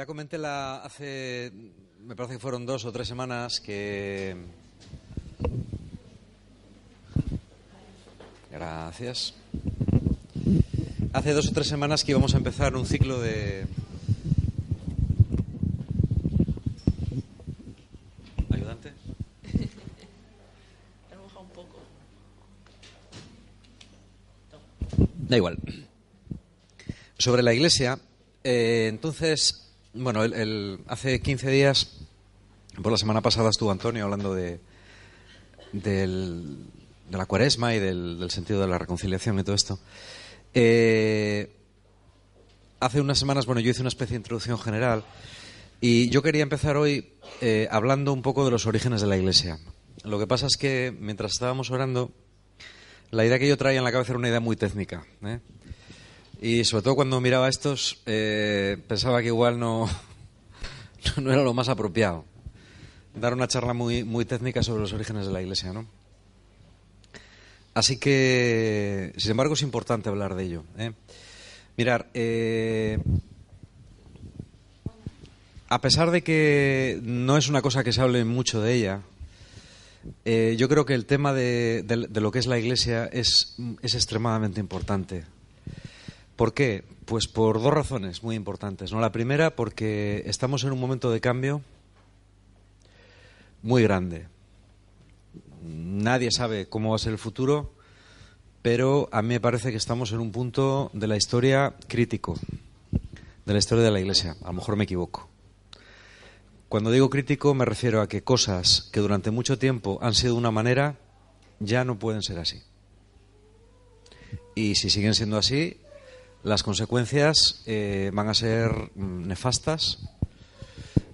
ya comenté la, hace, me parece que fueron dos o tres semanas que... Gracias. Hace dos o tres semanas que íbamos a empezar un ciclo de... ¿Ayudante? un poco. Da igual. Sobre la iglesia, eh, entonces, bueno, el, hace 15 días, por la semana pasada estuvo Antonio hablando de, del- de la cuaresma y del, del sentido de la reconciliación y todo esto. Eh, hace unas semanas, bueno, yo hice una especie de introducción general y yo quería empezar hoy eh, hablando un poco de los orígenes de la iglesia. Lo que pasa es que mientras estábamos orando, la idea que yo traía en la cabeza era una idea muy técnica. ¿eh? Y sobre todo cuando miraba estos, eh, pensaba que igual no, no era lo más apropiado. Dar una charla muy, muy técnica sobre los orígenes de la Iglesia, ¿no? Así que, sin embargo, es importante hablar de ello. ¿eh? Mirar, eh, a pesar de que no es una cosa que se hable mucho de ella, eh, yo creo que el tema de, de- de lo que es la Iglesia es, es extremadamente importante. ¿Por qué? Pues por dos razones muy importantes. ¿no? La primera, porque estamos en un momento de cambio muy grande. Nadie sabe cómo va a ser el futuro, pero a mí me parece que estamos en un punto de la historia crítico, de la historia de la Iglesia. A lo mejor me equivoco. Cuando digo crítico me refiero a que cosas que durante mucho tiempo han sido de una manera ya no pueden ser así. Y si siguen siendo así, las consecuencias eh, van a ser mm, nefastas,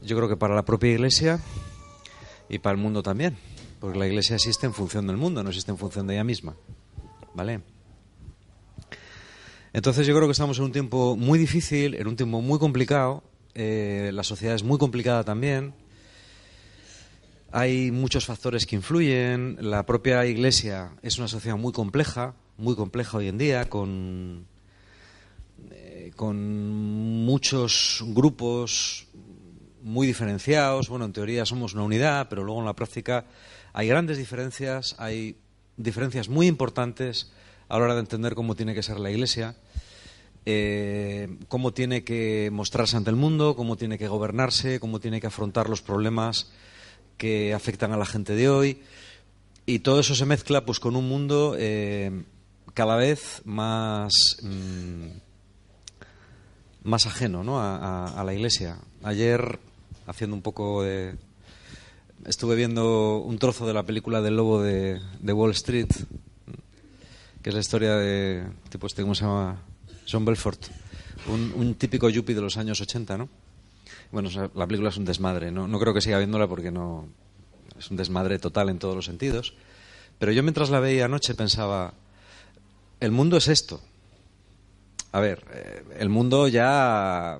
yo creo que para la propia Iglesia y para el mundo también, porque la Iglesia existe en función del mundo, no existe en función de ella misma. ¿Vale? Entonces yo creo que estamos en un tiempo muy difícil, en un tiempo muy complicado, eh, la sociedad es muy complicada también, hay muchos factores que influyen, la propia Iglesia es una sociedad muy compleja, muy compleja hoy en día, con, con muchos grupos muy diferenciados. Bueno, en teoría somos una unidad, pero luego en la práctica hay grandes diferencias, hay diferencias muy importantes a la hora de entender cómo tiene que ser la Iglesia, eh, cómo tiene que mostrarse ante el mundo, cómo tiene que gobernarse, cómo tiene que afrontar los problemas que afectan a la gente de hoy. Y todo eso se mezcla pues con un mundo eh, cada vez más, mm, más ajeno ¿no? a, a- la Iglesia. Ayer, haciendo un poco de... Estuve viendo un trozo de la película del lobo de, de Wall Street, que es la historia de, tipo este, ¿cómo se llama? John Belfort, un, típico yuppie de los años 80, ¿no? Bueno, la película es un desmadre, ¿no? No creo que siga viéndola porque no... Es un desmadre total en todos los sentidos. Pero yo mientras la veía anoche pensaba, el mundo es esto. A ver, eh, el mundo ya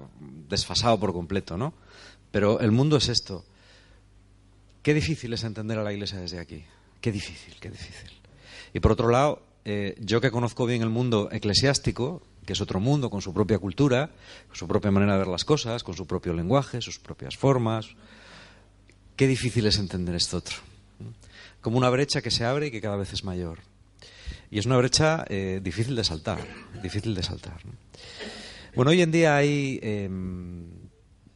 desfasado por completo, ¿no? Pero el mundo es esto. Qué difícil es entender a la Iglesia desde aquí. Qué difícil, qué difícil. Y por otro lado, eh, yo que conozco bien el mundo eclesiástico, que es otro mundo con su propia cultura, con su propia manera de ver las cosas, con su propio lenguaje, sus propias formas, qué difícil es entender esto otro. Como una brecha que se abre y que cada vez es mayor. Y es una brecha eh, difícil de saltar, difícil de saltar. ¿no? Bueno, hoy en día hay, eh,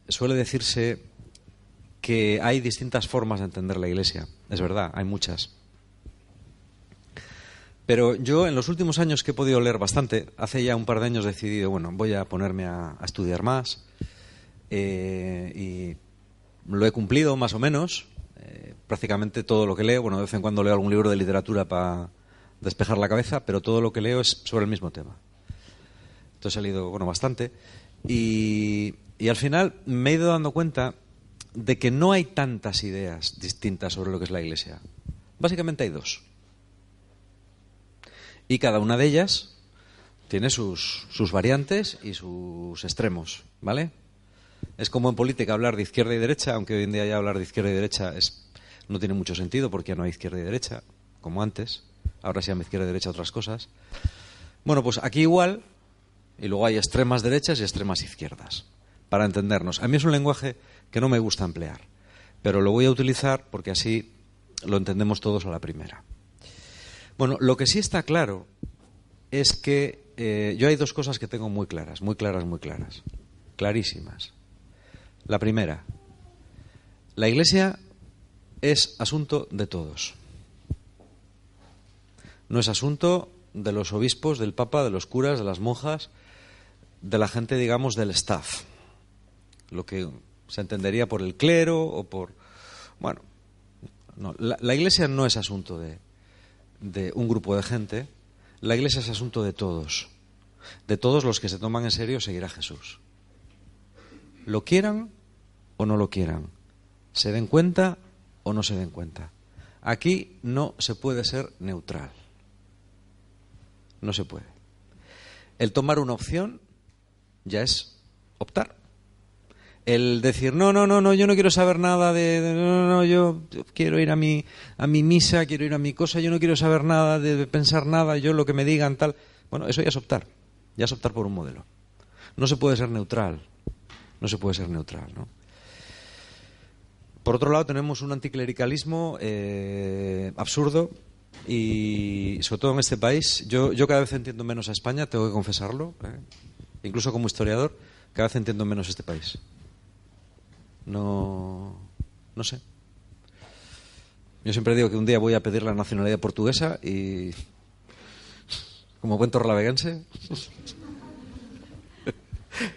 suele decirse que hay distintas formas de entender la Iglesia. Es verdad, hay muchas. Pero yo en los últimos años que he podido leer bastante, hace ya un par de años he decidido, bueno, voy a ponerme a, a estudiar más eh, y lo he cumplido más o menos. eh, prácticamente todo lo que leo, bueno, de vez en cuando leo algún libro de literatura para despejar la cabeza, pero todo lo que leo es sobre el mismo tema. Entonces he leído, bueno, bastante. Y, al final me he ido dando cuenta de que no hay tantas ideas distintas sobre lo que es la Iglesia. Básicamente hay dos. Y cada una de ellas tiene sus, sus variantes y sus extremos, ¿vale? Es como en política hablar de izquierda y derecha, aunque hoy en día ya hablar de izquierda y derecha es, no tiene mucho sentido porque ya no hay izquierda y derecha, como antes. Ahora se llama izquierda y derecha otras cosas. Bueno, pues aquí igual, y luego hay extremas derechas y extremas izquierdas. para entendernos. A mí es un lenguaje que no me gusta emplear, pero lo voy a utilizar porque así lo entendemos todos a la primera. Bueno, lo que sí está claro es que eh, yo hay dos cosas que tengo muy claras, muy claras, muy claras, clarísimas. La primera, la Iglesia es asunto de todos. No es asunto de los obispos, del Papa, de los curas, de las monjas, de la gente, digamos, del staff. Lo que se entendería por el clero o por... Bueno, no, la, Iglesia no es asunto de, de un grupo de gente, la Iglesia es asunto de todos, de todos los que se toman en serio seguir a Jesús. Lo quieran o no lo quieran, se den cuenta o no se den cuenta. Aquí no se puede ser neutral. No se puede. El tomar una opción ya es optar. El decir, no, no, no, no, yo no quiero saber nada de, no, no, no, yo quiero ir a mi, a mi misa, quiero ir a mi cosa, yo no quiero saber nada de pensar nada, yo lo que me digan, tal. Bueno, eso ya es optar. Ya es optar por un modelo. No se puede ser neutral. No se puede ser neutral, ¿no? Por otro lado, tenemos un anticlericalismo eh, absurdo y, sobre todo en este país, yo, yo cada vez entiendo menos a España, tengo que confesarlo, ¿eh? incluso como historiador, cada vez entiendo menos este país. No, no sé. Yo siempre digo que un día voy a pedir la nacionalidad portuguesa y, como buen torralaveguense,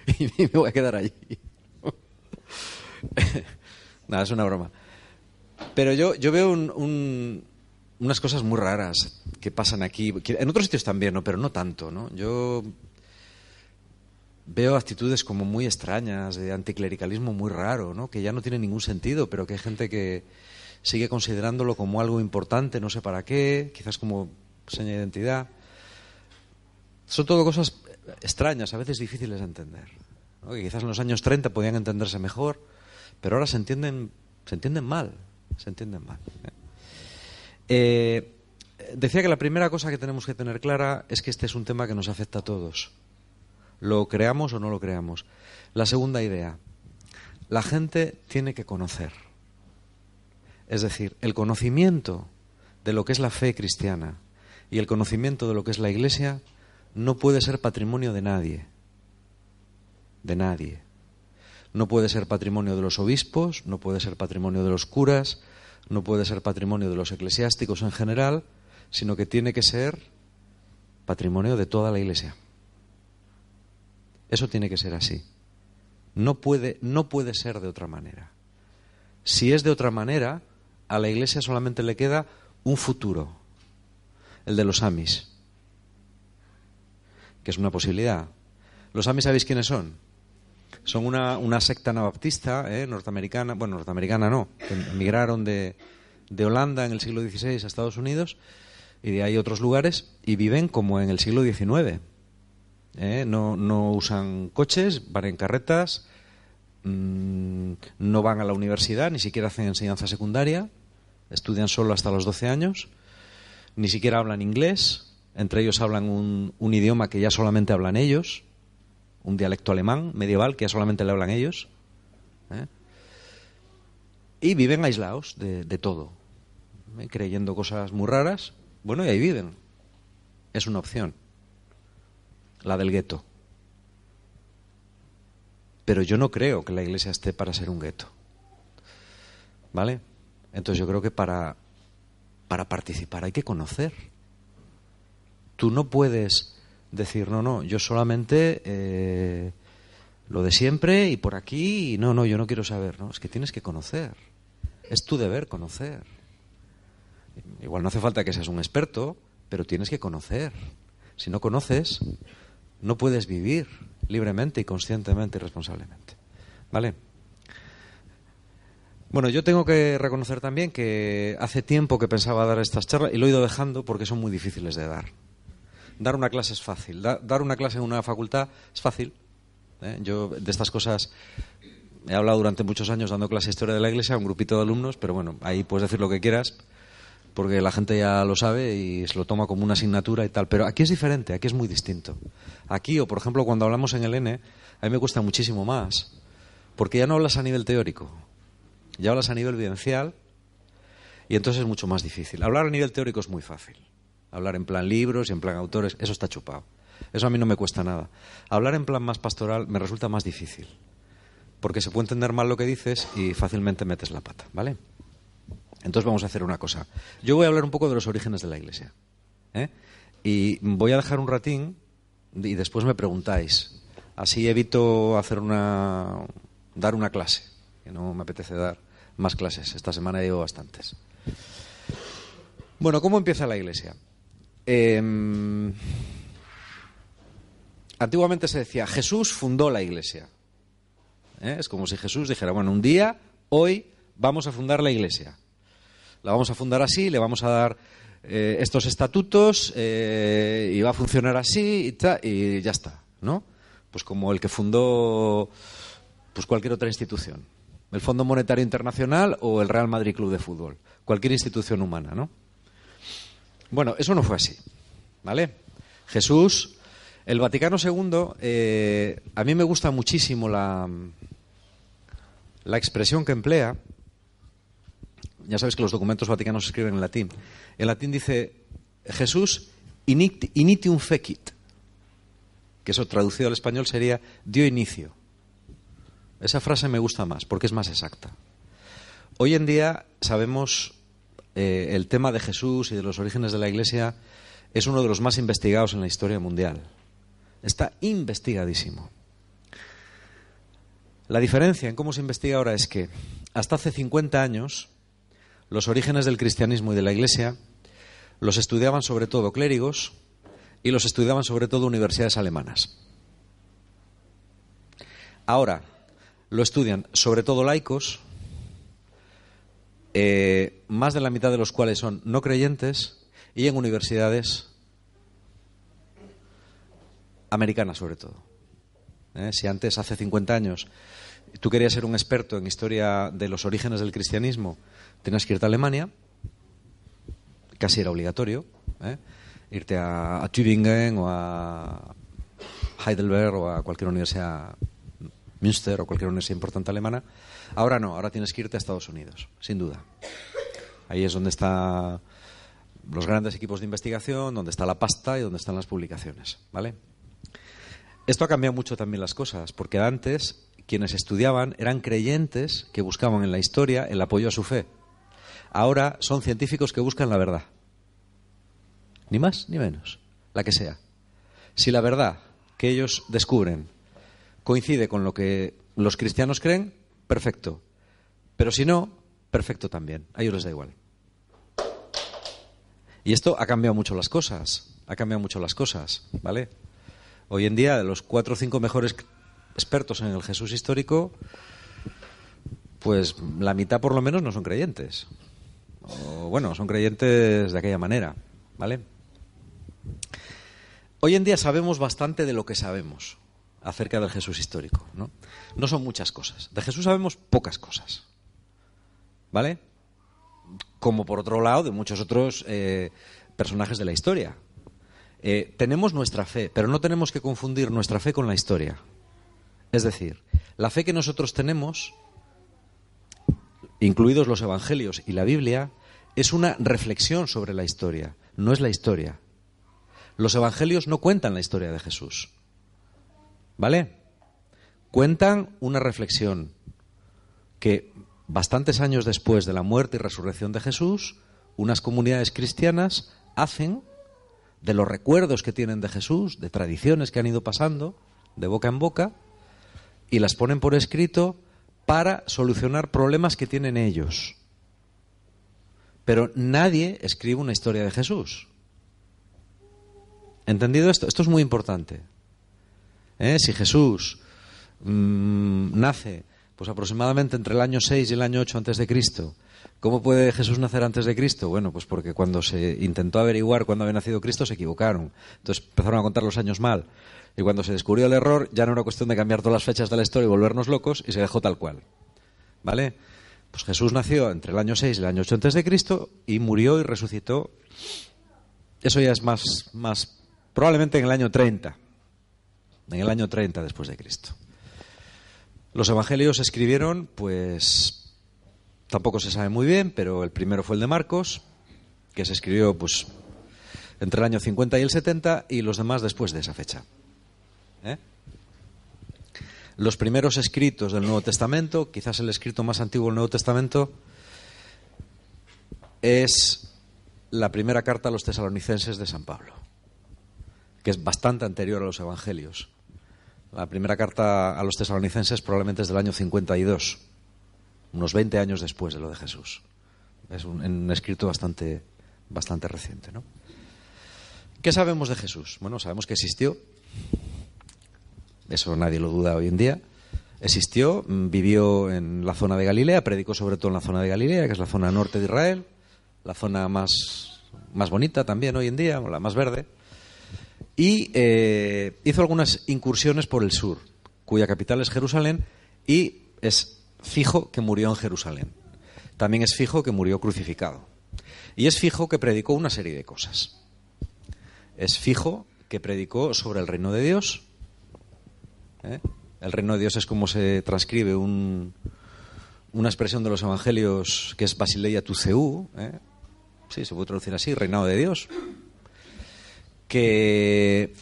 y me voy a quedar allí. Nada, es una broma. Pero yo, yo veo unas cosas muy raras que pasan aquí. en otros sitios también, ¿no? Pero no tanto, ¿no? Yo veo actitudes como muy extrañas, de anticlericalismo muy raro, ¿no? Que ya no tiene ningún sentido, pero que hay gente que sigue considerándolo como algo importante, no sé para qué, quizás como seña de identidad. Son todo cosas extrañas, a veces difíciles de entender. Que quizás en los años 30 podían entenderse mejor pero ahora se entienden, se entienden mal, se entienden mal. ¿eh? Eh, decía que la primera cosa que tenemos que tener clara es que este es un tema que nos afecta a todos, lo creamos o no lo creamos. La segunda idea, la gente tiene que conocer. Es decir, el conocimiento de lo que es la fe cristiana y el conocimiento de lo que es la Iglesia no puede ser patrimonio de nadie. De nadie no puede ser patrimonio de los obispos, no puede ser patrimonio de los curas, no puede ser patrimonio de los eclesiásticos en general, sino que tiene que ser patrimonio de toda la Iglesia. Eso tiene que ser así. No puede, no puede ser de otra manera. Si es de otra manera, a la Iglesia solamente le queda un futuro, el de los amis, que es una posibilidad. ¿Los amis sabéis quiénes son? Son una, una secta anabaptista eh, norteamericana, bueno, norteamericana no, que emigraron de, de Holanda en el siglo XVI a Estados Unidos y de ahí otros lugares y viven como en el siglo XIX. Eh, no, no, usan coches, van en carretas, mm, no van a la universidad, ni siquiera hacen enseñanza secundaria, estudian solo hasta los 12 años, ni siquiera hablan inglés, entre ellos hablan un, un idioma que ya solamente hablan ellos, un dialecto alemán medieval que solamente le hablan ellos. ¿eh? Y viven aislados de, todo, ¿eh? creyendo cosas muy raras. Bueno, y ahí viven. Es una opción, la del gueto. Pero yo no creo que la iglesia esté para ser un gueto. ¿Vale? Entonces yo creo que para, para participar hay que conocer. Tú no puedes decir, no, no, yo solamente eh, lo de siempre y por aquí, y no, no, yo no quiero saber, no, es que tienes que conocer, es tu deber conocer. Igual no hace falta que seas un experto, pero tienes que conocer. Si no conoces, no puedes vivir libremente y conscientemente y responsablemente. ¿Vale? Bueno, yo tengo que reconocer también que hace tiempo que pensaba dar estas charlas y lo he ido dejando porque son muy difíciles de dar dar una clase es fácil. dar una clase en una facultad es fácil. ¿eh? Yo de estas cosas he hablado durante muchos años dando clase de historia de la iglesia a un grupito de alumnos, pero bueno, ahí puedes decir lo que quieras porque la gente ya lo sabe y se lo toma como una asignatura y tal. Pero aquí es diferente, aquí es muy distinto. Aquí, o por ejemplo, cuando hablamos en el N, a mí me cuesta muchísimo más. Porque ya no hablas a nivel teórico, ya hablas a nivel vivencial y entonces es mucho más difícil. Hablar a nivel teórico es muy fácil. Hablar en plan libros y en plan autores, eso está chupado. Eso a mí no me cuesta nada. Hablar en plan más pastoral me resulta más difícil. Porque se puede entender mal lo que dices y fácilmente metes la pata, ¿vale? Entonces vamos a hacer una cosa. Yo voy a hablar un poco de los orígenes de la Iglesia. ¿eh? Y voy a dejar un ratín y después me preguntáis. Así evito hacer una, dar una clase, que no me apetece dar más clases. Esta semana llevo bastantes. Bueno, ¿cómo empieza la Iglesia? Em, antiguamente se decía, Jesús fundó la Iglesia. ¿Eh? Es como si Jesús dijera, bueno, un día, hoy, vamos a fundar la Iglesia la vamos a fundar así, le vamos a dar eh, estos estatutos eh, y va a funcionar así y, y, ya está, ¿no? Pues como el que fundó pues cualquier otra institución, el Fondo Monetario Internacional o el Real Madrid Club de Fútbol, cualquier institución humana, ¿no? Bueno, eso no fue así, ¿vale? Jesús, el Vaticano II, eh, a mí me gusta muchísimo la, la expresión que emplea, ya sabes que los documentos vaticanos se escriben en latín. En latín dice Jesús initium fecit, que eso traducido al español sería dio inicio. Esa frase me gusta más porque es más exacta. Hoy en día sabemos eh, el tema de Jesús y de los orígenes de la Iglesia es uno de los más investigados en la historia mundial. Está investigadísimo. La diferencia en cómo se investiga ahora es que hasta hace 50 años los orígenes del cristianismo y de la Iglesia los estudiaban sobre todo clérigos y los estudiaban sobre todo universidades alemanas. Ahora lo estudian sobre todo laicos, eh, más de la mitad de los cuales son no creyentes y en universidades americanas sobre todo. Eh, si antes, hace 50 años, tú querías ser un experto en historia de los orígenes del cristianismo tenías que irte a Alemania, casi era obligatorio, ¿eh? irte a, Tübingen o a Heidelberg o a cualquier universidad, Münster o cualquier universidad importante alemana. Ahora no, ahora tienes que irte a Estados Unidos, sin duda. Ahí es donde están los grandes equipos de investigación, donde está la pasta y donde están las publicaciones, ¿vale? Esto ha cambiado mucho también las cosas, porque antes quienes estudiaban eran creyentes que buscaban en la historia el apoyo a su fe ahora son científicos que buscan la verdad. Ni más ni menos, la que sea. Si la verdad que ellos descubren coincide con lo que los cristianos creen, perfecto. Pero si no, perfecto también. A ellos les da igual. Y esto ha cambiado mucho las cosas. Ha cambiado mucho las cosas, ¿vale? Hoy en día, de los cuatro o cinco mejores expertos en el Jesús histórico, pues la mitad por lo menos no son creyentes o bueno, son creyentes de aquella manera, ¿vale? Hoy en día sabemos bastante de lo que sabemos acerca del Jesús histórico, ¿no? No son muchas cosas. De Jesús sabemos pocas cosas, ¿vale? Como por otro lado de muchos otros eh, personajes de la historia. Eh, tenemos nuestra fe, pero no tenemos que confundir nuestra fe con la historia. Es decir, la fe que nosotros tenemos incluidos los Evangelios y la Biblia, es una reflexión sobre la historia, no es la historia. Los Evangelios no cuentan la historia de Jesús. ¿Vale? Cuentan una reflexión que bastantes años después de la muerte y resurrección de Jesús, unas comunidades cristianas hacen de los recuerdos que tienen de Jesús, de tradiciones que han ido pasando de boca en boca, y las ponen por escrito para solucionar problemas que tienen ellos. Pero nadie escribe una historia de Jesús. ¿Entendido esto? Esto es muy importante. ¿Eh? Si Jesús mm, nace pues aproximadamente entre el año 6 y el año 8 antes de Cristo, ¿cómo puede Jesús nacer antes de Cristo? Bueno, pues porque cuando se intentó averiguar cuándo había nacido Cristo se equivocaron. Entonces empezaron a contar los años mal. Y cuando se descubrió el error, ya no era cuestión de cambiar todas las fechas de la historia y volvernos locos, y se dejó tal cual. ¿Vale? Pues Jesús nació entre el año 6 y el año 8 antes de Cristo y murió y resucitó. Eso ya es más, más probablemente en el año 30. En el año 30 después de Cristo. Los evangelios se escribieron, pues tampoco se sabe muy bien, pero el primero fue el de Marcos, que se escribió pues entre el año 50 y el 70 y los demás después de esa fecha. ¿Eh? Los primeros escritos del Nuevo Testamento, quizás el escrito más antiguo del Nuevo Testamento, es la primera carta a los tesalonicenses de San Pablo, que es bastante anterior a los Evangelios. La primera carta a los tesalonicenses probablemente es del año 52, unos 20 años después de lo de Jesús. Es un, escrito bastante, bastante reciente. ¿no? ¿Qué sabemos de Jesús? Bueno, sabemos que existió, eso nadie lo duda hoy en día. Existió, vivió en la zona de Galilea, predicó sobre todo en la zona de Galilea, que es la zona norte de Israel, la zona más, más bonita también hoy en día, la más verde y eh, hizo algunas incursiones por el sur, cuya capital es Jerusalén, y es fijo que murió en Jerusalén. También es fijo que murió crucificado. Y es fijo que predicó una serie de cosas. Es fijo que predicó sobre el reino de Dios. ¿eh? El reino de Dios es como se transcribe una expresión de los evangelios que es Basileia tu ¿eh? Sí, se puede traducir así, reinado de Dios que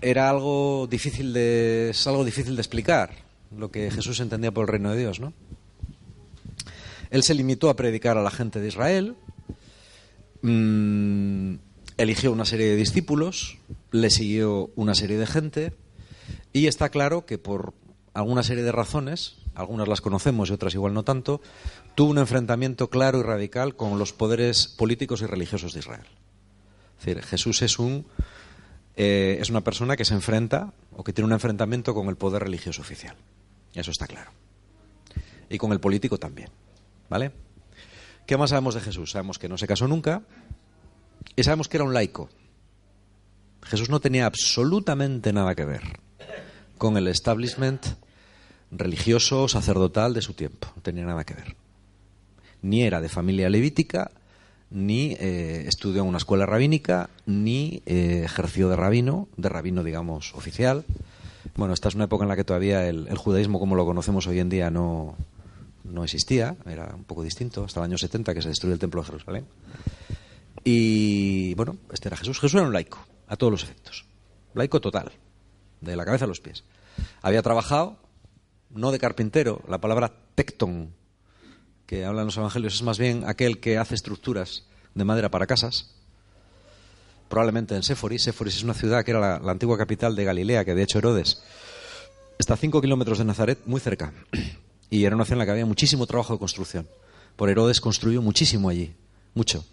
era algo difícil de es algo difícil de explicar lo que Jesús entendía por el reino de Dios, ¿no? Él se limitó a predicar a la gente de Israel, mm, eligió una serie de discípulos, le siguió una serie de gente y está claro que por alguna serie de razones, algunas las conocemos y otras igual no tanto, tuvo un enfrentamiento claro y radical con los poderes políticos y religiosos de Israel. Jesús es un eh, es una persona que se enfrenta o que tiene un enfrentamiento con el poder religioso oficial. Eso está claro. Y con el político también. ¿Vale? ¿Qué más sabemos de Jesús? Sabemos que no se casó nunca y sabemos que era un laico. Jesús no tenía absolutamente nada que ver con el establishment religioso, sacerdotal de su tiempo. No tenía nada que ver. Ni era de familia levítica, ni eh, estudió en una escuela rabínica, ni eh, ejerció de rabino, de rabino, digamos, oficial. Bueno, esta es una época en la que todavía el, judaísmo como lo conocemos hoy en día no, no existía, era un poco distinto, hasta el año 70 que se destruyó el templo de Jerusalén. Y bueno, este era Jesús. Jesús era un laico, a todos los efectos. Laico total, de la cabeza a los pies. Había trabajado, no de carpintero, la palabra tecton, que hablan los evangelios es más bien aquel que hace estructuras de madera para casas, probablemente en Séforis. Séforis es una ciudad que era la, antigua capital de Galilea, que de hecho Herodes está a 5 kilómetros de Nazaret, muy cerca. Y era una ciudad en la que había muchísimo trabajo de construcción. Por Herodes construyó muchísimo allí, mucho.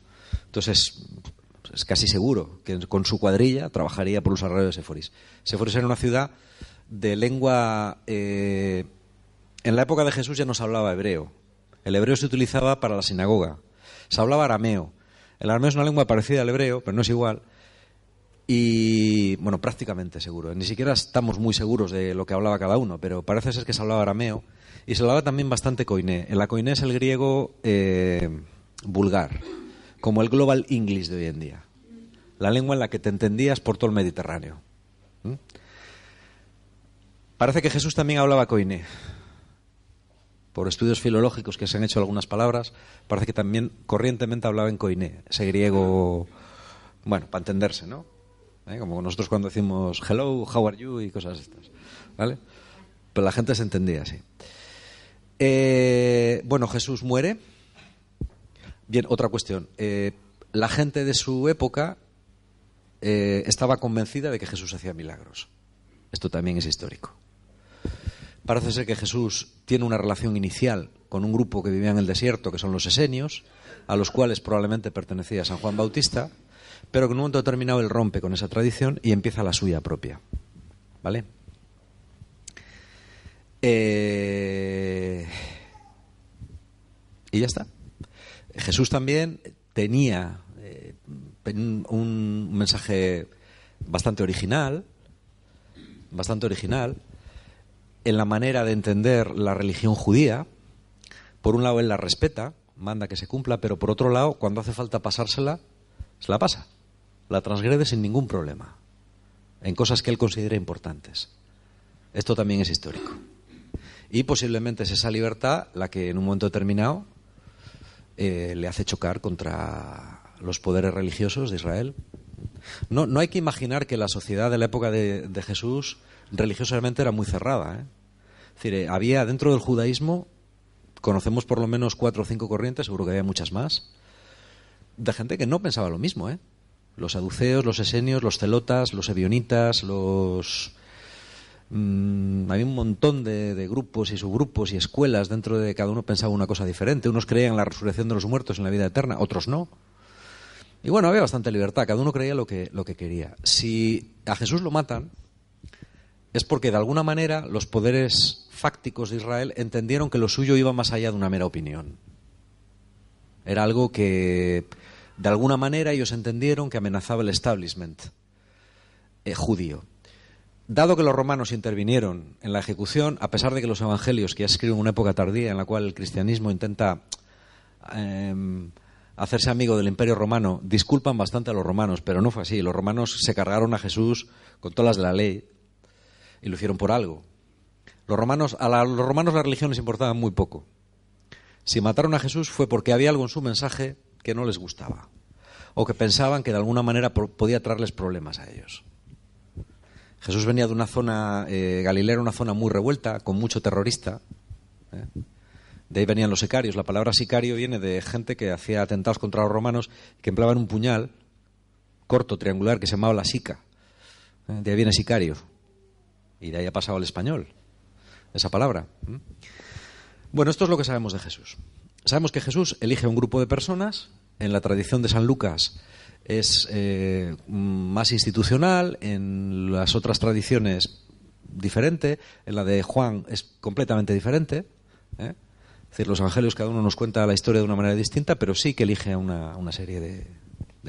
Entonces, es casi seguro que con su cuadrilla trabajaría por los alrededores de Séforis. Séforis era una ciudad de lengua... Eh, en la época de Jesús ya no se hablaba hebreo, el hebreo se utilizaba para la sinagoga. Se hablaba arameo. El arameo es una lengua parecida al hebreo, pero no es igual. Y, bueno, prácticamente seguro. Ni siquiera estamos muy seguros de lo que hablaba cada uno, pero parece ser que se hablaba arameo. Y se hablaba también bastante coiné. El coiné es el griego eh, vulgar, como el global English de hoy en día. La lengua en la que te entendías por todo el Mediterráneo. ¿Mm? Parece que Jesús también hablaba coiné por estudios filológicos que se han hecho algunas palabras, parece que también corrientemente hablaba en coiné, ese griego, bueno, para entenderse, ¿no? ¿Eh? Como nosotros cuando decimos hello, how are you y cosas estas, ¿vale? Pero la gente se entendía así. Eh, bueno, Jesús muere. Bien, otra cuestión. Eh, la gente de su época estaba convencida de que Jesús hacía milagros. Esto también es histórico. Parece ser que Jesús tiene una relación inicial con un grupo que vivía en el desierto, que son los esenios, a los cuales probablemente pertenecía San Juan Bautista, pero que en un momento determinado él rompe con esa tradición y empieza la suya propia. ¿Vale? Eh, y ya está. Jesús también tenía eh, un mensaje bastante original, bastante original, en la manera de entender la religión judía. Por un lado, él la respeta, manda que se cumpla, pero por otro lado, cuando hace falta pasársela, se la pasa. La transgrede sin ningún problema, en cosas que él considera importantes. Esto también es histórico. Y posiblemente es esa libertad la que en un momento determinado eh, le hace chocar contra los poderes religiosos de Israel. No, no hay que imaginar que la sociedad de la época de, Jesús religiosamente era muy cerrada. ¿eh? Eh, había dentro del judaísmo, conocemos por lo menos cuatro o cinco corrientes, seguro que había muchas más, de gente que no pensaba lo mismo. ¿eh? Los saduceos, los esenios, los celotas, los ebionitas, los... Mm, había un montón de, de, grupos y subgrupos y escuelas dentro de cada uno pensaba una cosa diferente. Unos creían en la resurrección de los muertos, en la vida eterna, otros no. Y bueno, había bastante libertad, cada uno creía lo que, lo que quería. Si a Jesús lo matan, es porque de alguna manera los poderes fácticos de Israel entendieron que lo suyo iba más allá de una mera opinión. Era algo que de alguna manera ellos entendieron que amenazaba el establishment eh, judío. Dado que los romanos intervinieron en la ejecución, a pesar de que los evangelios, que ya escriben en una época tardía en la cual el cristianismo intenta em, hacerse amigo del imperio romano, disculpan bastante a los romanos, pero no fue así. Los romanos se cargaron a Jesús con todas las de la ley y lo hicieron por algo. Los romanos, a los romanos la religión les importaba muy poco. Si mataron a Jesús fue porque había algo en su mensaje que no les gustaba o que pensaban que de alguna manera podía traerles problemas a ellos. Jesús venía de una zona, eh, Galilea una zona muy revuelta, con mucho terrorista. ¿eh? De ahí venían los sicarios. La palabra sicario viene de gente que hacía atentados contra los romanos, que empleaban un puñal corto, triangular, que se llamaba la sica. ¿Eh? De ahí viene sicario. Y de ahí ha pasado al español esa palabra. Bueno, esto es lo que sabemos de Jesús. Sabemos que Jesús elige un grupo de personas. En la tradición de San Lucas es eh, más institucional, en las otras tradiciones diferente, en la de Juan es completamente diferente. ¿eh? Es decir, los evangelios cada uno nos cuenta la historia de una manera distinta, pero sí que elige una, una serie de,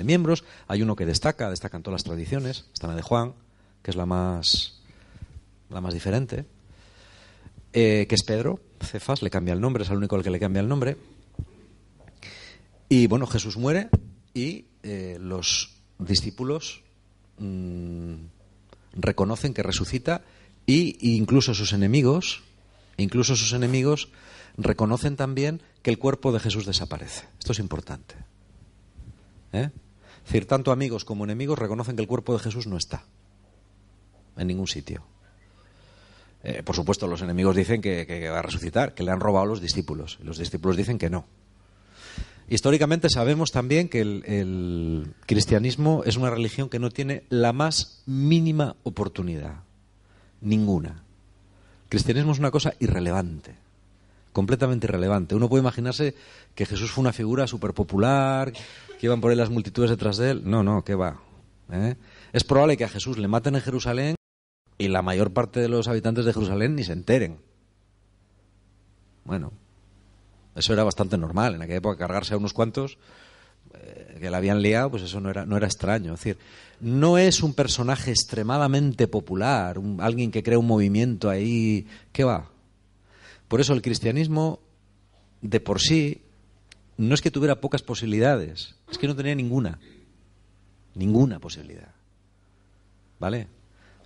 miembros. Hay uno que destaca, destacan todas las tradiciones. Está la de Juan, que es la más, la más diferente, eh, que es Pedro. Cefas le cambia el nombre, es el único al que le cambia el nombre. Y bueno, Jesús muere y eh, los discípulos mm, reconocen que resucita y incluso sus enemigos, incluso sus enemigos reconocen también que el cuerpo de Jesús desaparece. Esto es importante. ¿Eh? Es decir, tanto amigos como enemigos reconocen que el cuerpo de Jesús no está en ningún sitio. Eh, por supuesto, los enemigos dicen que, va a resucitar, que le han robado a los discípulos. Los discípulos dicen que no. Históricamente sabemos también que el cristianismo es una religión que no tiene la más mínima oportunidad. Ninguna. El cristianismo es una cosa irrelevante completamente irrelevante. Uno puede imaginarse que Jesús fue una figura súper popular, que iban por ahí las multitudes detrás de él. No, no, ¿qué va? ¿Eh? Es probable que a Jesús le maten en Jerusalén y la mayor parte de los habitantes de Jerusalén ni se enteren. Bueno, eso era bastante normal. En aquella época cargarse a unos cuantos eh, que la habían liado, pues eso no era, no era extraño. Es decir, no es un personaje extremadamente popular, alguien que crea un movimiento ahí. ¿Qué va? Por eso el cristianismo, de por sí, no es que tuviera pocas posibilidades, es que no tenía ninguna. Ninguna posibilidad. ¿Vale?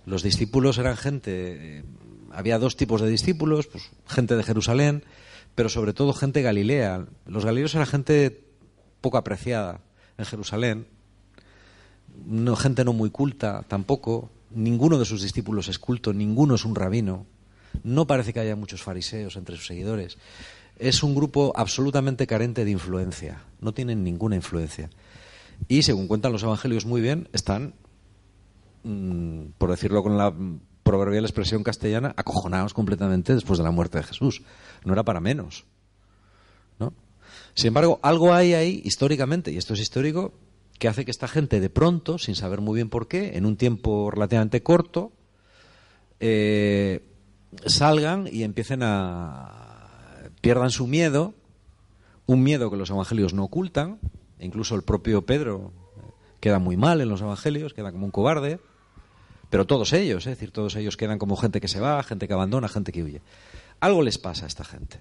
Los discípulos eran gente, eh, había dos tipos de discípulos, pues gente de Jerusalén, pero sobre todo gente galilea. Los galileos eran gente poco apreciada en Jerusalén, gente no muy culta tampoco, ninguno de sus discípulos es culto, ninguno es un rabino. No parece que haya muchos fariseos entre sus seguidores. Es un grupo absolutamente carente de influencia. No tienen ninguna influencia. Y según cuentan los evangelios muy bien, están, mm, por decirlo con la proverbial expresión castellana, acojonados completamente después de la muerte de Jesús. No era para menos. ¿no? Sin embargo, algo hay ahí históricamente, y esto es histórico, que hace que esta gente de pronto, sin saber muy bien por qué, en un tiempo relativamente corto, eh, salgan y empiecen a pierdan su miedo, un miedo que los evangelios no ocultan, incluso el propio Pedro queda muy mal en los evangelios, queda como un cobarde, pero todos ellos, es decir, todos ellos quedan como gente que se va, gente que abandona, gente que huye. Algo les pasa a esta gente.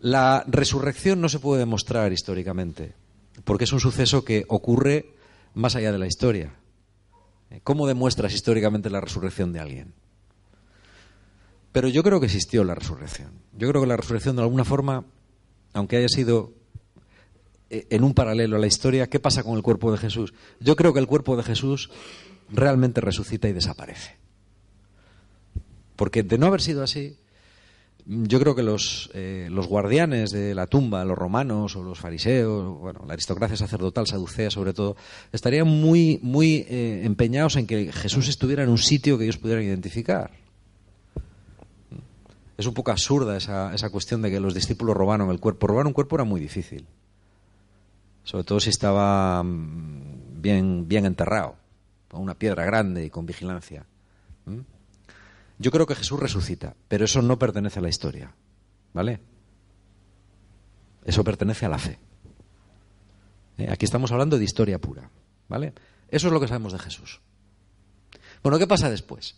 La resurrección no se puede demostrar históricamente, porque es un suceso que ocurre más allá de la historia. ¿Cómo demuestras históricamente la resurrección de alguien? Pero yo creo que existió la resurrección. Yo creo que la resurrección de alguna forma, aunque haya sido eh, en un paralelo a la historia, ¿qué pasa con el cuerpo de Jesús? Yo creo que el cuerpo de Jesús realmente resucita y desaparece. Porque de no haber sido así, yo creo que los, eh, los guardianes de la tumba, los romanos o los fariseos, bueno, la aristocracia sacerdotal, saducea sobre todo, estarían muy, muy eh, empeñados en que Jesús estuviera en un sitio que ellos pudieran identificar. Es un poco absurda esa, esa cuestión de que los discípulos robaron el cuerpo. Robar un cuerpo era muy difícil, sobre todo si estaba mm, bien, bien enterrado, con una piedra grande y con vigilancia. Yo creo que Jesús resucita, pero eso no pertenece a la historia. ¿Vale? Eso pertenece a la fe. ¿Eh? Aquí estamos hablando de historia pura. ¿Vale? Eso es lo que sabemos de Jesús. Bueno, ¿qué pasa después?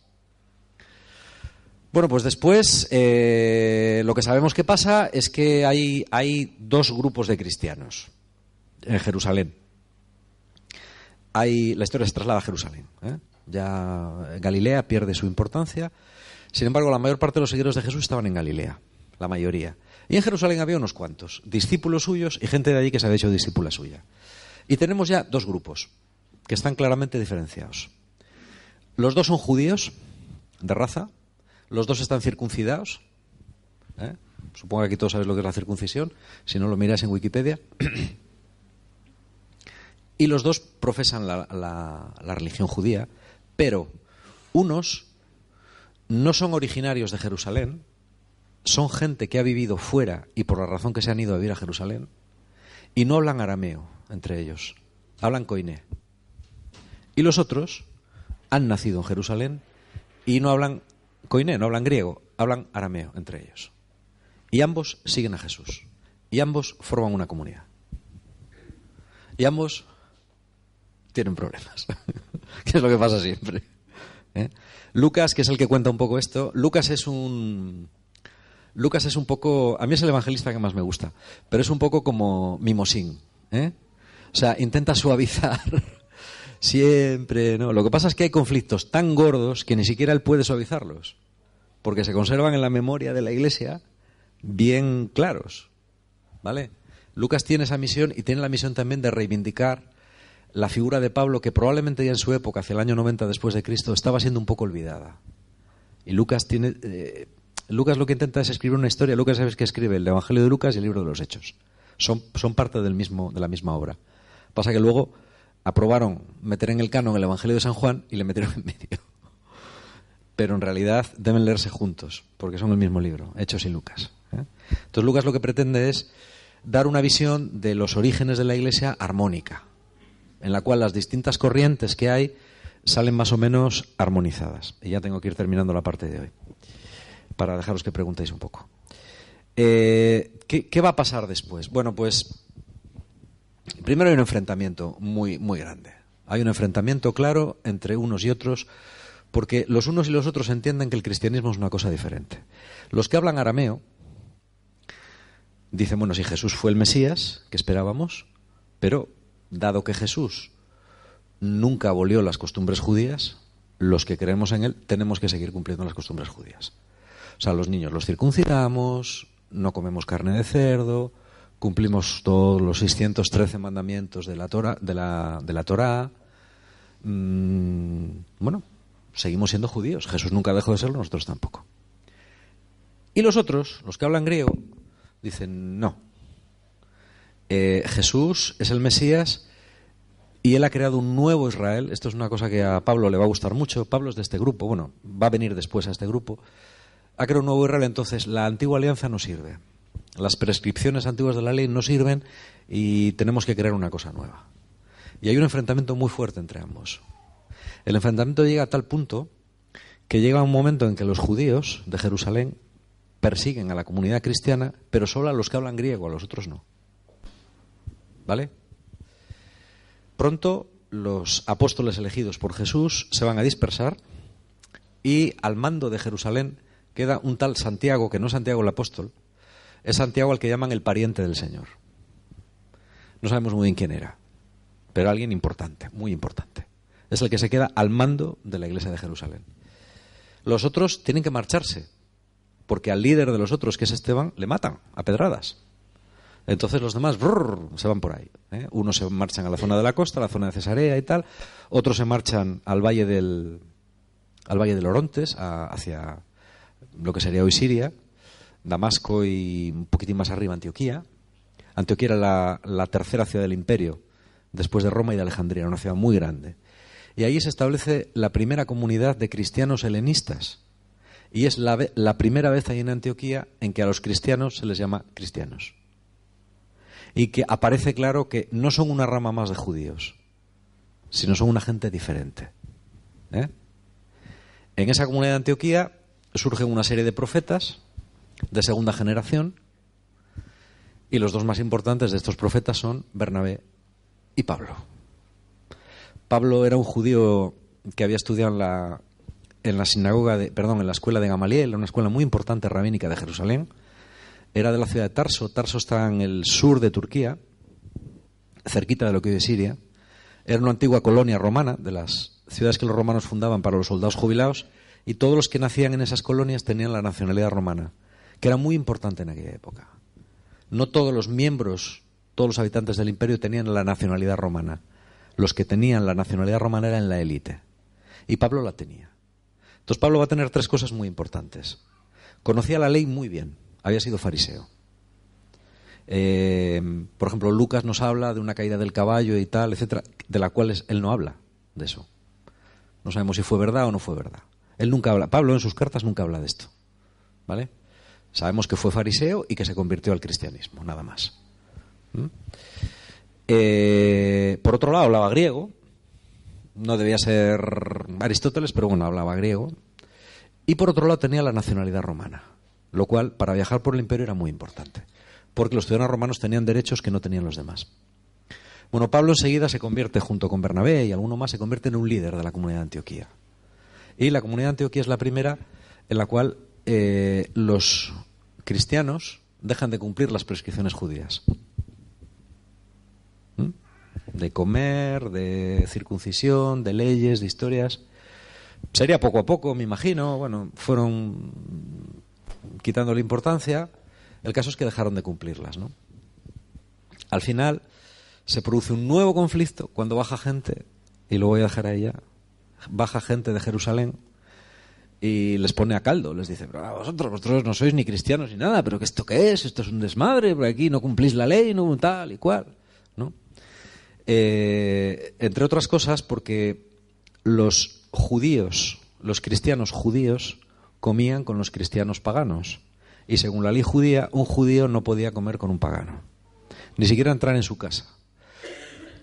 Bueno, pues después eh, lo que sabemos que pasa es que hay, hay dos grupos de cristianos en Jerusalén. Hay, la historia se traslada a Jerusalén. ¿eh? Ya Galilea pierde su importancia sin embargo, la mayor parte de los seguidores de Jesús estaban en Galilea, la mayoría. Y en Jerusalén había unos cuantos, discípulos suyos y gente de allí que se había hecho discípula suya. Y tenemos ya dos grupos que están claramente diferenciados. Los dos son judíos de raza, los dos están circuncidados. ¿eh? Supongo que aquí todos sabéis lo que es la circuncisión, si no lo miráis en Wikipedia. y los dos profesan la, la religión judía, pero unos no son originarios de Jerusalén, son gente que ha vivido fuera y por la razón que se han ido a vivir a Jerusalén, y no hablan arameo entre ellos, hablan coiné. Y los otros han nacido en Jerusalén y no hablan coiné, no hablan griego, hablan arameo entre ellos. Y ambos siguen a Jesús. Y ambos forman una comunidad. Y ambos tienen problemas. ¿Qué es lo que pasa siempre? ¿Eh? Lucas, que es el que cuenta un poco esto, Lucas es un... Lucas es un poco, a mí es el evangelista que más me gusta, pero es un poco como mimosín, ¿eh? O sea, intenta suavizar siempre, ¿no? Lo que pasa es que hay conflictos tan gordos que ni siquiera él puede suavizarlos, porque se conservan en la memoria de la Iglesia bien claros, ¿vale? Lucas tiene esa misión y tiene la misión también de reivindicar la figura de Pablo, que probablemente ya en su época, hacia el año 90 después de Cristo, estaba siendo un poco olvidada. Y Lucas tiene. Eh, Lucas lo que intenta es escribir una historia. Lucas sabes que escribe el Evangelio de Lucas y el libro de los Hechos. Son, parte del mismo, de la misma obra. Pasa que luego aprobaron meter en el canon el Evangelio de San Juan y le metieron en medio. Pero en realidad deben leerse juntos, porque son el mismo libro, Hechos y Lucas. ¿eh? Entonces Lucas lo que pretende es dar una visión de los orígenes de la Iglesia armónica, en la cual las distintas corrientes que hay salen más o menos armonizadas. Y ya tengo que ir terminando la parte de hoy, para dejaros que preguntéis un poco. Eh, ¿qué, va a pasar después? Bueno, pues primero hay un enfrentamiento muy, muy grande. Hay un enfrentamiento claro entre unos y otros, porque los unos y los otros entienden que el cristianismo es una cosa diferente. Los que hablan arameo dicen, bueno, si Jesús fue el Mesías, que esperábamos, pero dado que Jesús nunca abolió las costumbres judías, los que creemos en Él tenemos que seguir cumpliendo las costumbres judías. O sea, los niños los circuncidamos, no comemos carne de cerdo, cumplimos todos los 613 mandamientos de la Torah, de la, de la Torah. Mm, bueno, seguimos siendo judíos. Jesús nunca dejó de serlo, nosotros tampoco. Y los otros, los que hablan griego, dicen no, eh, Jesús es el Mesías y él ha creado un nuevo Israel. Esto es una cosa que a Pablo le va a gustar mucho. Pablo es de este grupo, bueno, va a venir después a este grupo. Ha creado un nuevo Israel, entonces la antigua alianza no sirve. Las prescripciones antiguas de la ley no sirven y tenemos que crear una cosa nueva. Y hay un enfrentamiento muy fuerte entre ambos. El enfrentamiento llega a tal punto que llega un momento en que los judíos de Jerusalén persiguen a la comunidad cristiana, pero solo a los que hablan griego, a los otros no. ¿Vale? Pronto los apóstoles elegidos por Jesús se van a dispersar y al mando de Jerusalén queda un tal Santiago, que no es Santiago el apóstol, es Santiago al que llaman el pariente del Señor. No sabemos muy bien quién era, pero alguien importante, muy importante. Es el que se queda al mando de la iglesia de Jerusalén. Los otros tienen que marcharse, porque al líder de los otros, que es Esteban, le matan a pedradas. Entonces los demás se van por ahí. ¿eh? Unos se marchan a la zona de la costa, a la zona de Cesarea y tal. Otros se marchan al valle del, al valle del Orontes, hacia lo que sería hoy Siria, Damasco y un poquitín más arriba Antioquía. Antioquía era la, tercera ciudad del imperio, después de Roma y de Alejandría, una ciudad muy grande. Y ahí se establece la primera comunidad de cristianos helenistas. Y es la, la primera vez ahí en Antioquía en que a los cristianos se les llama cristianos y que aparece claro que no son una rama más de judíos, sino son una gente diferente. ¿eh? En esa comunidad de Antioquía surgen una serie de profetas de segunda generación y los dos más importantes de estos profetas son Bernabé y Pablo. Pablo era un judío que había estudiado en la, en la sinagoga de, perdón, en la escuela de Gamaliel, una escuela muy importante rabínica de Jerusalén era de la ciudad de Tarso. Tarso está en el sur de Turquía, cerquita de lo que hoy es Siria. Era una antigua colonia romana, de las ciudades que los romanos fundaban para los soldados jubilados, y todos los que nacían en esas colonias tenían la nacionalidad romana, que era muy importante en aquella época. No todos los miembros, todos los habitantes del imperio tenían la nacionalidad romana. Los que tenían la nacionalidad romana eran la élite. Y Pablo la tenía. Entonces Pablo va a tener tres cosas muy importantes. Conocía la ley muy bien había sido fariseo. Eh, por ejemplo, Lucas nos habla de una caída del caballo y tal, etcétera, de la cual él no habla de eso. No sabemos si fue verdad o no fue verdad. Él nunca habla, Pablo en sus cartas nunca habla de esto. ¿Vale? Sabemos que fue fariseo y que se convirtió al cristianismo, nada más. ¿Mm? Eh, por otro lado, hablaba griego. No debía ser Aristóteles, pero bueno, hablaba griego. Y por otro lado, tenía la nacionalidad romana lo cual para viajar por el imperio era muy importante, porque los ciudadanos romanos tenían derechos que no tenían los demás. Bueno, Pablo enseguida se convierte, junto con Bernabé y alguno más, se convierte en un líder de la comunidad de Antioquía. Y la comunidad de Antioquía es la primera en la cual eh, los cristianos dejan de cumplir las prescripciones judías. ¿Mm? De comer, de circuncisión, de leyes, de historias. Sería poco a poco, me imagino. Bueno, fueron quitando la importancia, el caso es que dejaron de cumplirlas. ¿no? Al final se produce un nuevo conflicto cuando baja gente, y lo voy a dejar a ella, baja gente de Jerusalén y les pone a caldo, les dice, pero vosotros, vosotros no sois ni cristianos ni nada, pero ¿qué esto qué es? Esto es un desmadre, por aquí no cumplís la ley, no tal y cual. ¿no? Eh, entre otras cosas porque los judíos, los cristianos judíos, comían con los cristianos paganos. Y según la ley judía, un judío no podía comer con un pagano. Ni siquiera entrar en su casa.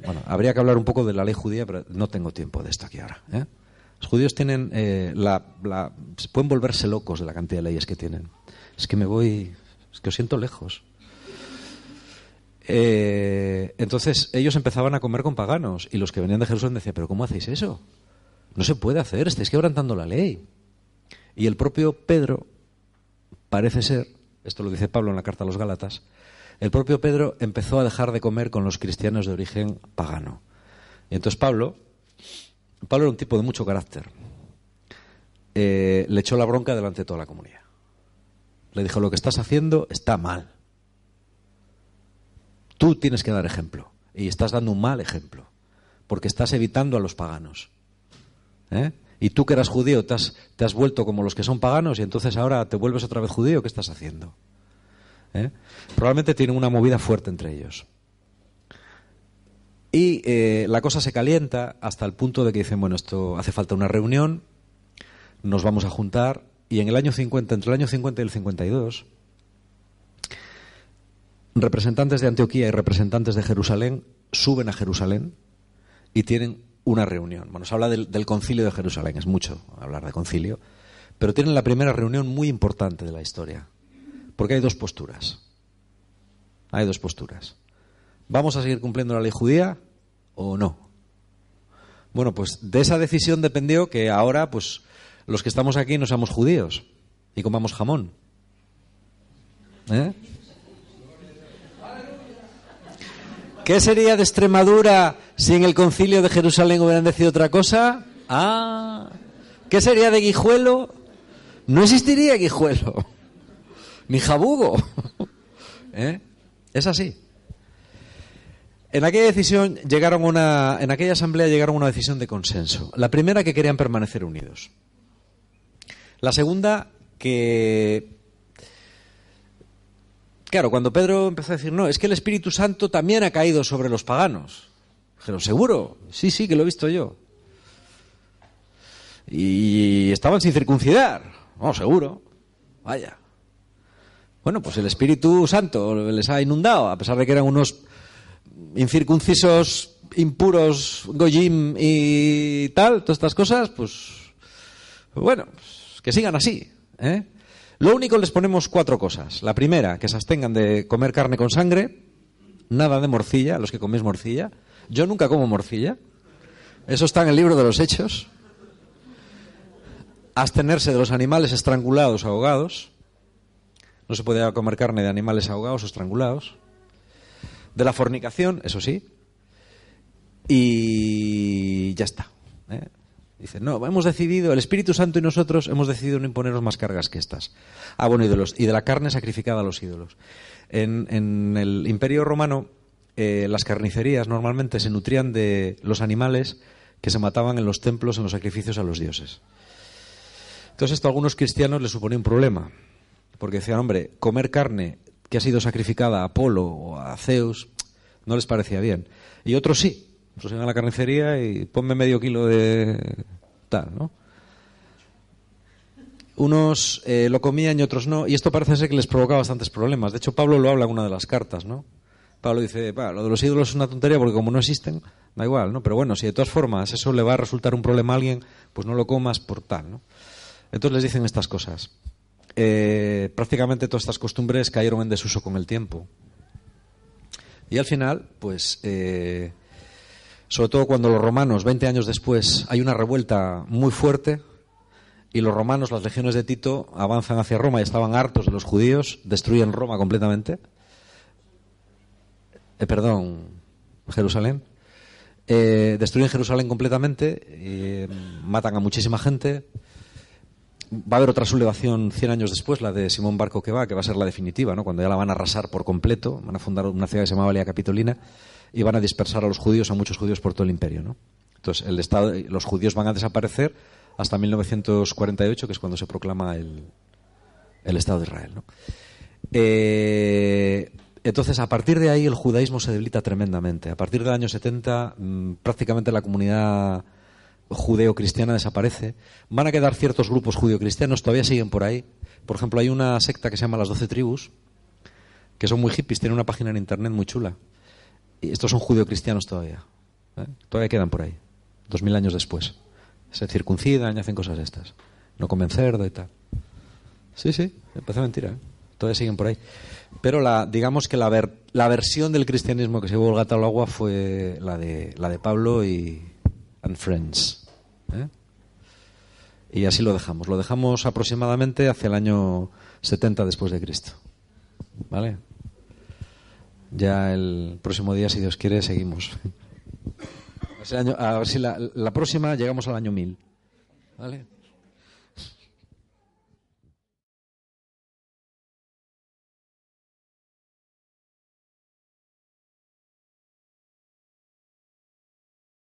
Bueno, habría que hablar un poco de la ley judía, pero no tengo tiempo de esto aquí ahora. ¿eh? Los judíos tienen eh, la, pueden volverse locos de la cantidad de leyes que tienen. Es que me voy, es que os siento lejos. Eh, entonces ellos empezaban a comer con paganos y los que venían de Jerusalén decían, pero ¿cómo hacéis eso? No se puede hacer, estáis quebrantando la ley. Y el propio Pedro, parece ser, esto lo dice Pablo en la carta a los Gálatas, el propio Pedro empezó a dejar de comer con los cristianos de origen pagano. Y entonces Pablo, Pablo era un tipo de mucho carácter, eh, le echó la bronca delante de toda la comunidad. Le dijo, lo que estás haciendo está mal. Tú tienes que dar ejemplo. Y estás dando un mal ejemplo. Porque estás evitando a los paganos. ¿Eh? Y tú que eras judío te has, vuelto como los que son paganos y entonces ahora te vuelves otra vez judío, ¿qué estás haciendo? ¿Eh? Probablemente tienen una movida fuerte entre ellos. Y eh, la cosa se calienta hasta el punto de que dicen, bueno, esto hace falta una reunión, nos vamos a juntar, y en el año 50, entre el año 50 y el 52, representantes de Antioquía y representantes de Jerusalén suben a Jerusalén y tienen una reunión. Bueno, se habla del, concilio de Jerusalén, es mucho hablar de concilio, pero tienen la primera reunión muy importante de la historia, porque hay dos posturas. Hay dos posturas. ¿Vamos a seguir cumpliendo la ley judía o no? Bueno, pues de esa decisión dependió que ahora, pues, los que estamos aquí no seamos judíos y comamos jamón. ¿Eh? ¿Qué sería de Extremadura si en el concilio de Jerusalén hubieran decidido otra cosa? Ah, ¿qué sería de Guijuelo? No existiría Guijuelo. mi jabugo. ¿Eh? Es así. En aquella decisión llegaron una, en aquella asamblea llegaron a una decisión de consenso. La primera que querían permanecer unidos. La segunda que Claro, cuando Pedro empezó a decir, no, es que el Espíritu Santo también ha caído sobre los paganos. Dijeron, ¿seguro? Sí, sí, que lo he visto yo. Y estaban sin circuncidar. No, seguro. Vaya. Bueno, pues el Espíritu Santo les ha inundado, a pesar de que eran unos incircuncisos, impuros, goyim y tal, todas estas cosas, pues, bueno, pues que sigan así. ¿eh? Lo único les ponemos cuatro cosas. La primera, que se abstengan de comer carne con sangre, nada de morcilla, los que coméis morcilla. Yo nunca como morcilla. Eso está en el libro de los hechos. Abstenerse de los animales estrangulados ahogados. No se puede comer carne de animales ahogados o estrangulados. De la fornicación, eso sí. Y ya está. ¿eh? Dice, no, hemos decidido, el Espíritu Santo y nosotros hemos decidido no imponeros más cargas que estas. Ah, bueno, de, y de la carne sacrificada a los ídolos. En, el Imperio Romano, eh, las carnicerías normalmente se nutrían de los animales que se mataban en los templos, en los sacrificios a los dioses. Entonces esto a algunos cristianos les suponía un problema, porque decían, hombre, comer carne que ha sido sacrificada a Apolo o a Zeus no les parecía bien. Y otros sí, pues iban a la carnicería y ponme medio kilo de tal, ¿no? Unos eh, lo comían y otros no, y esto parece ser que les provocaba bastantes problemas. De hecho, Pablo lo habla en una de las cartas, ¿no? Pablo dice, lo de los ídolos es una tontería porque como no existen, da igual, ¿no? Pero bueno, si de todas formas eso le va a resultar un problema a alguien, pues no lo comas por tal, ¿no? Entonces les dicen estas cosas. Eh, prácticamente todas estas costumbres cayeron en desuso con el tiempo. Y al final, pues eh, sobre todo cuando los romanos, 20 años después, hay una revuelta muy fuerte y los romanos, las legiones de Tito, avanzan hacia Roma y estaban hartos de los judíos, destruyen Roma completamente. Eh, perdón, Jerusalén. Eh, destruyen Jerusalén completamente, eh, matan a muchísima gente. Va a haber otra sublevación 100 años después, la de Simón Barco que va, que va a ser la definitiva, ¿no? cuando ya la van a arrasar por completo. Van a fundar una ciudad que se llama Valia Capitolina y van a dispersar a los judíos, a muchos judíos por todo el imperio. ¿no? Entonces, el Estado, los judíos van a desaparecer hasta 1948, que es cuando se proclama el, el Estado de Israel. ¿no? Eh, entonces, a partir de ahí, el judaísmo se debilita tremendamente. A partir del año 70, mm, prácticamente la comunidad judeo-cristiana desaparece. Van a quedar ciertos grupos judeo-cristianos, todavía siguen por ahí. Por ejemplo, hay una secta que se llama Las Doce Tribus, que son muy hippies, tienen una página en internet muy chula. Estos son judeocristianos todavía. ¿eh? Todavía quedan por ahí, dos mil años después. Se circuncidan y hacen cosas estas. No comen cerdo y tal. Sí, sí, empezó mentira. ¿eh? Todavía siguen por ahí. Pero la, digamos que la, la versión del cristianismo que se llevó el gato al agua fue la de, la de Pablo y and Friends. ¿eh? Y así lo dejamos. Lo dejamos aproximadamente hacia el año 70 después de Cristo. ¿Vale? Ya el próximo día, si Dios quiere, seguimos. a ver si la, la próxima llegamos al año 1000. ¿Vale?